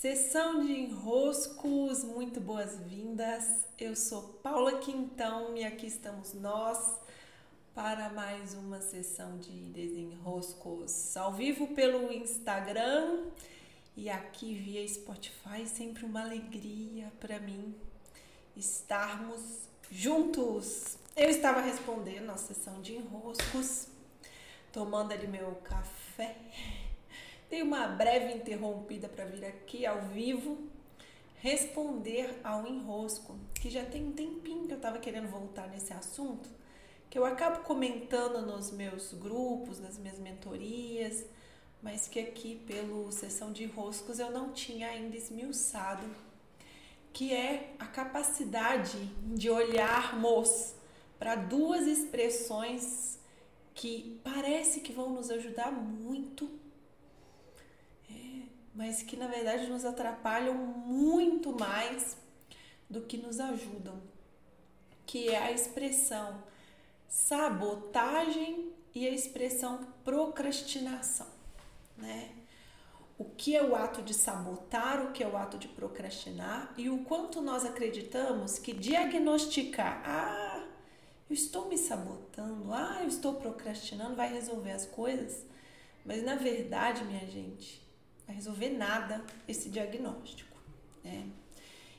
Sessão de enroscos, muito boas-vindas. Eu sou Paula Quintão e aqui estamos nós para mais uma sessão de desenroscos ao vivo pelo Instagram e aqui via Spotify. Sempre uma alegria para mim estarmos juntos. Eu estava respondendo a sessão de enroscos, tomando ali meu café Dei uma breve interrompida para vir aqui ao vivo responder ao enrosco, que já tem um tempinho que eu estava querendo voltar nesse assunto, que eu acabo comentando nos meus grupos, nas minhas mentorias, mas que aqui pelo sessão de enroscos eu não tinha ainda esmiuçado, que é a capacidade de olharmos para duas expressões que parece que vão nos ajudar muito mas que na verdade nos atrapalham muito mais do que nos ajudam, que é a expressão sabotagem e a expressão procrastinação, né? O que é o ato de sabotar, o que é o ato de procrastinar e o quanto nós acreditamos que diagnosticar, ah, eu estou me sabotando, ah, eu estou procrastinando, vai resolver as coisas. Mas na verdade, minha gente, vai resolver nada esse diagnóstico, né?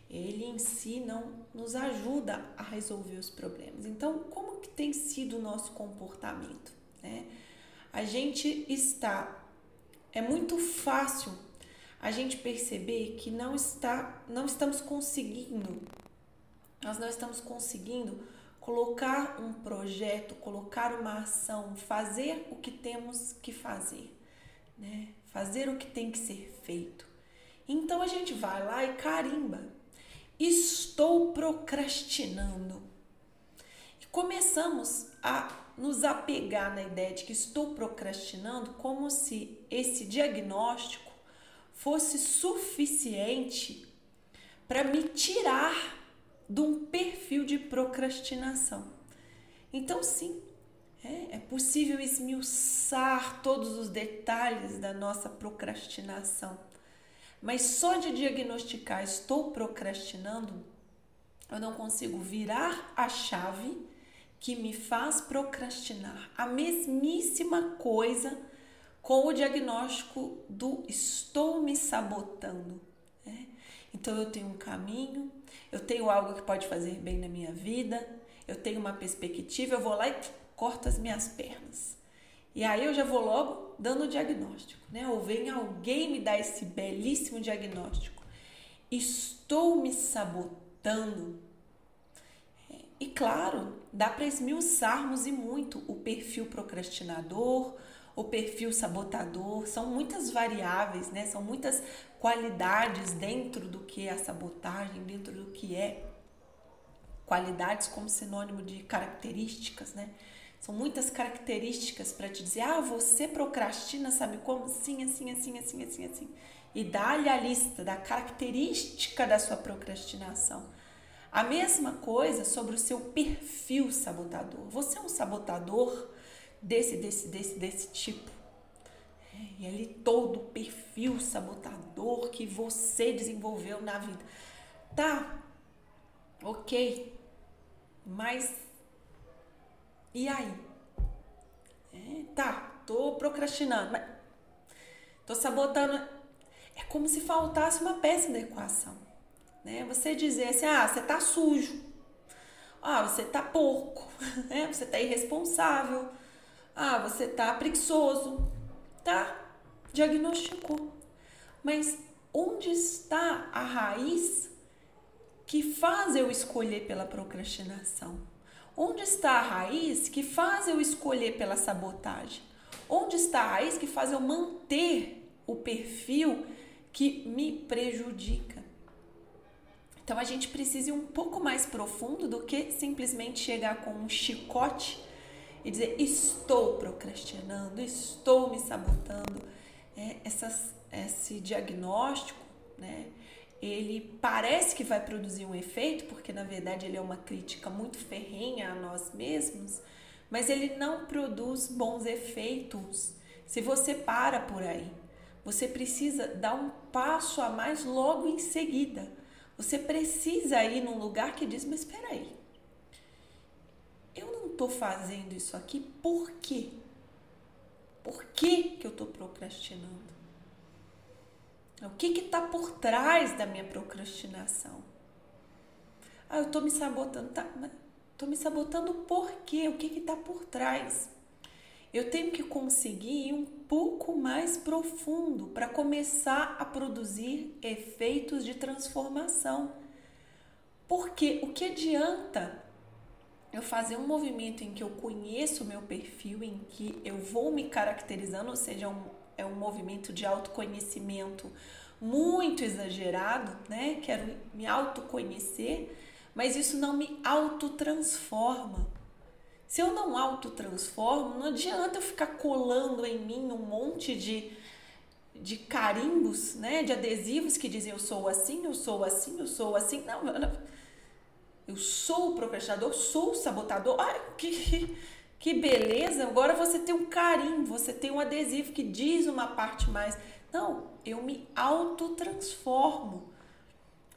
Ele em si não nos ajuda a resolver os problemas. Então, como que tem sido o nosso comportamento, né? A gente está é muito fácil a gente perceber que não está não estamos conseguindo nós não estamos conseguindo colocar um projeto, colocar uma ação, fazer o que temos que fazer, né? Fazer o que tem que ser feito. Então a gente vai lá e carimba. Estou procrastinando. E começamos a nos apegar na ideia de que estou procrastinando como se esse diagnóstico fosse suficiente para me tirar de um perfil de procrastinação. Então, sim, é, é possível esmiuçar todos os detalhes da nossa procrastinação. Mas só de diagnosticar estou procrastinando, eu não consigo virar a chave que me faz procrastinar. A mesmíssima coisa com o diagnóstico do estou me sabotando. Né? Então eu tenho um caminho, eu tenho algo que pode fazer bem na minha vida, eu tenho uma perspectiva, eu vou lá e corta as minhas pernas. E aí eu já vou logo dando o diagnóstico, né? Ou vem alguém me dar esse belíssimo diagnóstico. Estou me sabotando. E claro, dá para esmiuçarmos e muito o perfil procrastinador, o perfil sabotador, são muitas variáveis, né? São muitas qualidades dentro do que é a sabotagem, dentro do que é qualidades como sinônimo de características, né? São muitas características para te dizer, ah, você procrastina, sabe como? Assim, assim, assim, assim, assim, assim. E dá-lhe a lista da característica da sua procrastinação. A mesma coisa sobre o seu perfil sabotador. Você é um sabotador desse, desse, desse, desse tipo. É, e ali todo o perfil sabotador que você desenvolveu na vida. Tá, ok, mas e aí? É, tá, tô procrastinando, mas tô sabotando. É como se faltasse uma peça da equação. Né? Você dizer assim, ah, você tá sujo. Ah, você tá porco. Né? Você tá irresponsável. Ah, você tá preguiçoso. Tá, diagnosticou. Mas onde está a raiz que faz eu escolher pela procrastinação? Onde está a raiz que faz eu escolher pela sabotagem? Onde está a raiz que faz eu manter o perfil que me prejudica? Então a gente precisa ir um pouco mais profundo do que simplesmente chegar com um chicote e dizer estou procrastinando, estou me sabotando. É, essas, esse diagnóstico, né? Ele parece que vai produzir um efeito, porque na verdade ele é uma crítica muito ferrenha a nós mesmos, mas ele não produz bons efeitos se você para por aí. você precisa dar um passo a mais logo em seguida. Você precisa ir num lugar que diz: Mas espera aí, eu não estou fazendo isso aqui por quê? Por que, que eu estou procrastinando? O que está por trás da minha procrastinação? Ah, eu estou me sabotando. Tá, estou me sabotando por quê? O que está por trás? Eu tenho que conseguir ir um pouco mais profundo para começar a produzir efeitos de transformação. Porque o que adianta eu fazer um movimento em que eu conheço o meu perfil, em que eu vou me caracterizando, ou seja, um, é um movimento de autoconhecimento muito exagerado, né? Quero me autoconhecer, mas isso não me autotransforma. Se eu não autotransformo, não adianta eu ficar colando em mim um monte de, de carimbos, né? De adesivos que dizem eu sou assim, eu sou assim, eu sou assim. Não, eu sou o procrastinador, sou o sabotador. Ai, que, que beleza! Agora você tem um carinho, você tem um adesivo que diz uma parte mais. Não, eu me autotransformo.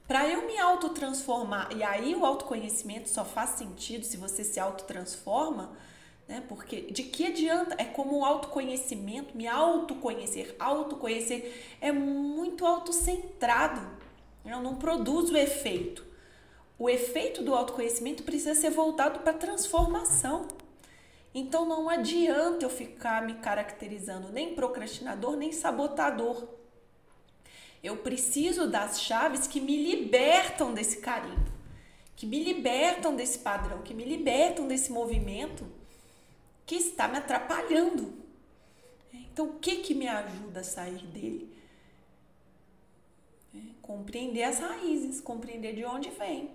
Para eu me autotransformar, e aí o autoconhecimento só faz sentido se você se autotransforma, né? Porque de que adianta? É como o autoconhecimento, me autoconhecer. Autoconhecer é muito autocentrado. Eu não produz o efeito o efeito do autoconhecimento precisa ser voltado para transformação. Então não adianta eu ficar me caracterizando nem procrastinador, nem sabotador. Eu preciso das chaves que me libertam desse carinho, que me libertam desse padrão, que me libertam desse movimento que está me atrapalhando. Então, o que, que me ajuda a sair dele? É compreender as raízes, compreender de onde vem.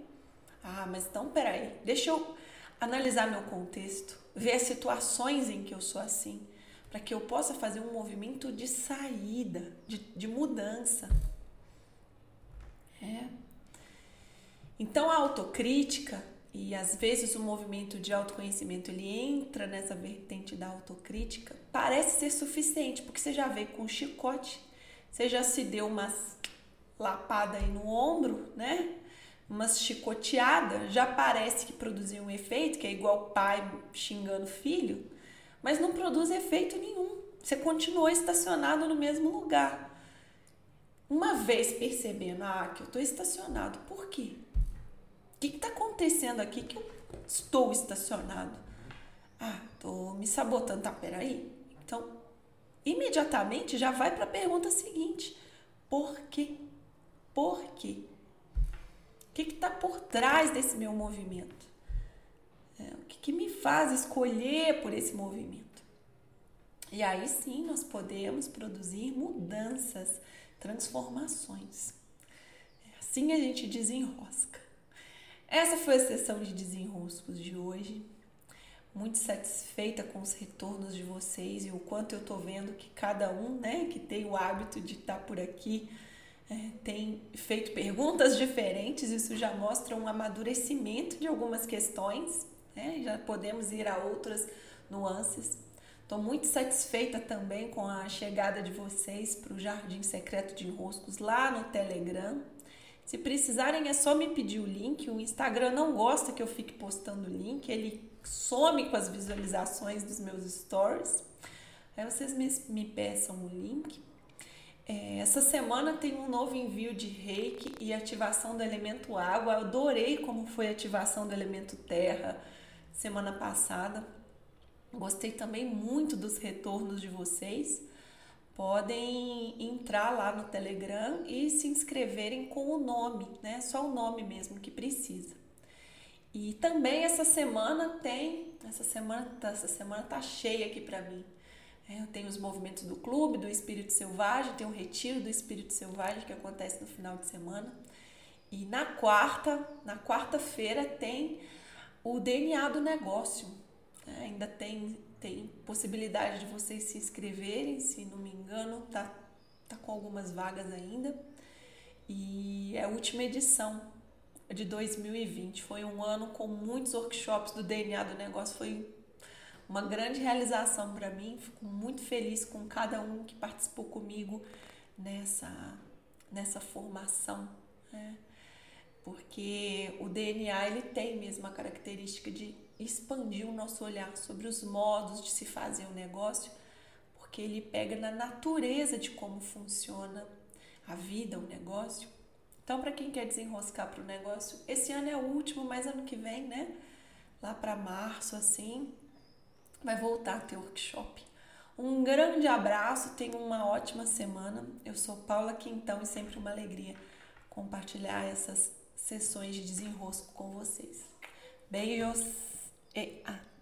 Ah, mas então peraí, deixa eu analisar meu contexto, ver as situações em que eu sou assim, para que eu possa fazer um movimento de saída, de, de mudança. É. Então a autocrítica e às vezes o movimento de autoconhecimento ele entra nessa vertente da autocrítica, parece ser suficiente, porque você já veio com um chicote, você já se deu umas lapada aí no ombro, né? Umas chicoteadas, já parece que produziu um efeito, que é igual pai xingando filho, mas não produz efeito nenhum. Você continua estacionado no mesmo lugar. Uma vez percebendo, ah, que eu estou estacionado, por quê? O que está acontecendo aqui que eu estou estacionado? Ah, estou me sabotando. Tá, peraí. Então, imediatamente já vai para a pergunta seguinte: por quê? Por quê? Que está por trás desse meu movimento? É, o que, que me faz escolher por esse movimento? E aí sim nós podemos produzir mudanças, transformações. É, assim a gente desenrosca. Essa foi a sessão de desenroscos de hoje. Muito satisfeita com os retornos de vocês e o quanto eu tô vendo que cada um, né, que tem o hábito de estar tá por aqui, é, tem feito perguntas diferentes, isso já mostra um amadurecimento de algumas questões, né? já podemos ir a outras nuances. Estou muito satisfeita também com a chegada de vocês para o Jardim Secreto de Enroscos lá no Telegram. Se precisarem, é só me pedir o link. O Instagram não gosta que eu fique postando o link, ele some com as visualizações dos meus stories. Aí vocês me, me peçam o link. É, essa semana tem um novo envio de reiki e ativação do elemento água. Eu adorei como foi a ativação do elemento terra semana passada. Gostei também muito dos retornos de vocês. Podem entrar lá no Telegram e se inscreverem com o nome, né? Só o nome mesmo que precisa. E também essa semana tem, essa semana, essa semana tá cheia aqui para mim. É, eu tenho os movimentos do clube, do espírito selvagem, tem o retiro do espírito selvagem que acontece no final de semana. E na quarta, na quarta-feira tem o DNA do negócio. É, ainda tem, tem possibilidade de vocês se inscreverem, se não me engano, tá, tá com algumas vagas ainda. E é a última edição de 2020. Foi um ano com muitos workshops do DNA do negócio. Foi uma grande realização para mim. Fico muito feliz com cada um que participou comigo nessa, nessa formação, né? Porque o DNA ele tem mesmo a característica de expandir o nosso olhar sobre os modos de se fazer o negócio, porque ele pega na natureza de como funciona a vida, o negócio. Então, para quem quer desenroscar para o negócio, esse ano é o último, mas ano que vem, né? Lá para março, assim, vai voltar a ter workshop. Um grande abraço, tenha uma ótima semana. Eu sou Paula Quintão e sempre uma alegria compartilhar essas sessões de desenrosco com vocês. Beijos e até!